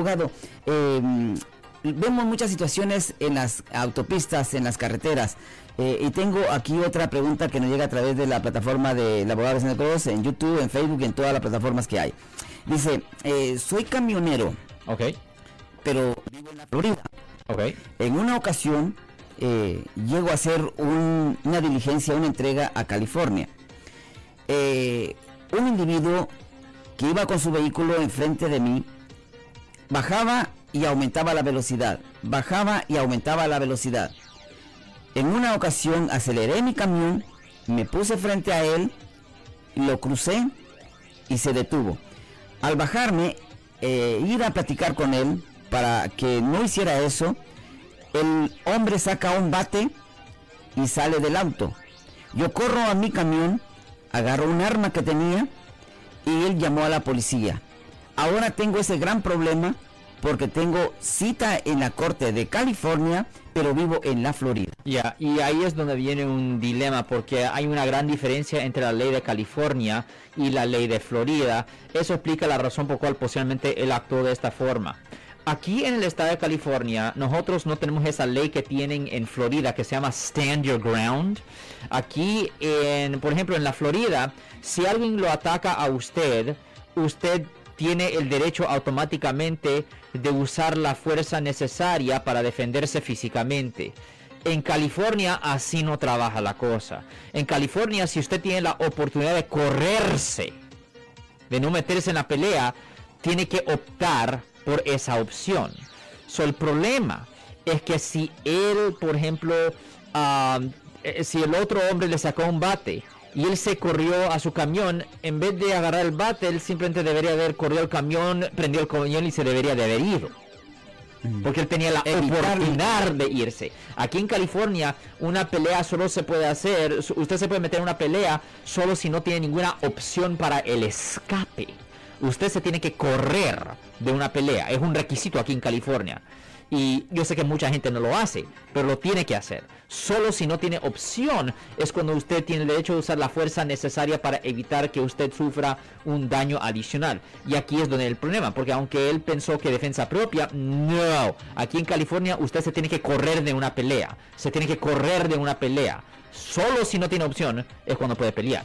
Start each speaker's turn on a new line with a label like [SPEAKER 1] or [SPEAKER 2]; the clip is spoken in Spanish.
[SPEAKER 1] abogado, eh, vemos muchas situaciones en las autopistas, en las carreteras. Eh, y tengo aquí otra pregunta que nos llega a través de la plataforma de la abogada de Cruz, en YouTube, en Facebook, en todas las plataformas que hay. Dice, eh, soy camionero.
[SPEAKER 2] Ok.
[SPEAKER 1] Pero vivo en la Florida.
[SPEAKER 2] Ok.
[SPEAKER 1] En una ocasión eh, llego a hacer una diligencia, una entrega a California. un individuo que iba con su vehículo enfrente de mí bajaba y aumentaba la velocidad, bajaba y aumentaba la velocidad. En una ocasión aceleré mi camión, me puse frente a él, lo crucé y se detuvo. Al bajarme, eh, ir a platicar con él para que no hiciera eso, el hombre saca un bate y sale del auto. Yo corro a mi camión, agarro un arma que tenía y él llamó a la policía. Ahora tengo ese gran problema porque tengo cita en la corte de California, pero vivo en la Florida.
[SPEAKER 2] Ya, y ahí es donde viene un dilema, porque hay una gran diferencia entre la ley de California y la ley de Florida. Eso explica la razón por la cual posiblemente él actuó de esta forma. Aquí en el estado de California, nosotros no tenemos esa ley que tienen en Florida que se llama Stand Your Ground. Aquí, en, por ejemplo, en la Florida, si alguien lo ataca a usted, usted tiene el derecho automáticamente de usar la fuerza necesaria para defenderse físicamente. En California así no trabaja la cosa. En California si usted tiene la oportunidad de correrse, de no meterse en la pelea, tiene que optar por esa opción. So, el problema es que si él, por ejemplo, ah, eh, si el otro hombre le sacó un bate y él se corrió a su camión, en vez de agarrar el bate, él simplemente debería haber corrido el camión, prendió el camión y se debería de haber ido. Mm. Porque él tenía la oportunidad de irse. Aquí en California, una pelea solo se puede hacer, usted se puede meter en una pelea solo si no tiene ninguna opción para el escape. Usted se tiene que correr de una pelea. Es un requisito aquí en California. Y yo sé que mucha gente no lo hace, pero lo tiene que hacer. Solo si no tiene opción es cuando usted tiene el derecho de usar la fuerza necesaria para evitar que usted sufra un daño adicional. Y aquí es donde el problema, porque aunque él pensó que defensa propia, no. Aquí en California usted se tiene que correr de una pelea. Se tiene que correr de una pelea. Solo si no tiene opción es cuando puede pelear.